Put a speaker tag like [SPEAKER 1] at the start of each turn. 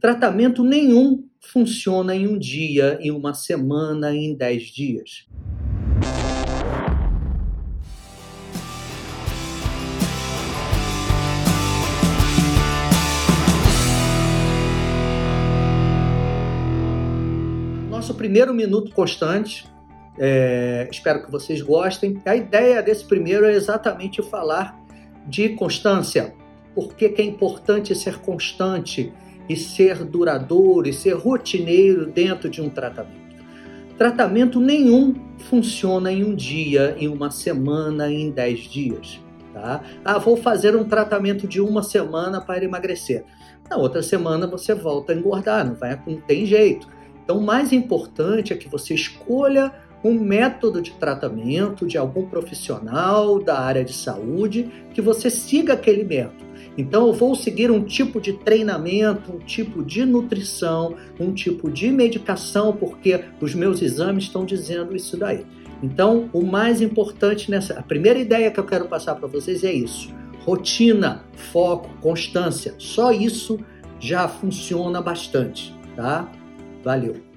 [SPEAKER 1] Tratamento nenhum funciona em um dia, em uma semana, em dez dias. Nosso primeiro minuto constante, é, espero que vocês gostem. A ideia desse primeiro é exatamente falar de constância. Por que, que é importante ser constante e ser duradouro e ser rotineiro dentro de um tratamento? Tratamento nenhum funciona em um dia, em uma semana, em dez dias. Tá? Ah, vou fazer um tratamento de uma semana para emagrecer. Na outra semana você volta a engordar, não, vai, não tem jeito. Então, o mais importante é que você escolha um método de tratamento de algum profissional da área de saúde, que você siga aquele método. Então, eu vou seguir um tipo de treinamento, um tipo de nutrição, um tipo de medicação, porque os meus exames estão dizendo isso daí. Então, o mais importante nessa. A primeira ideia que eu quero passar para vocês é isso: rotina, foco, constância. Só isso já funciona bastante, tá? Valeu!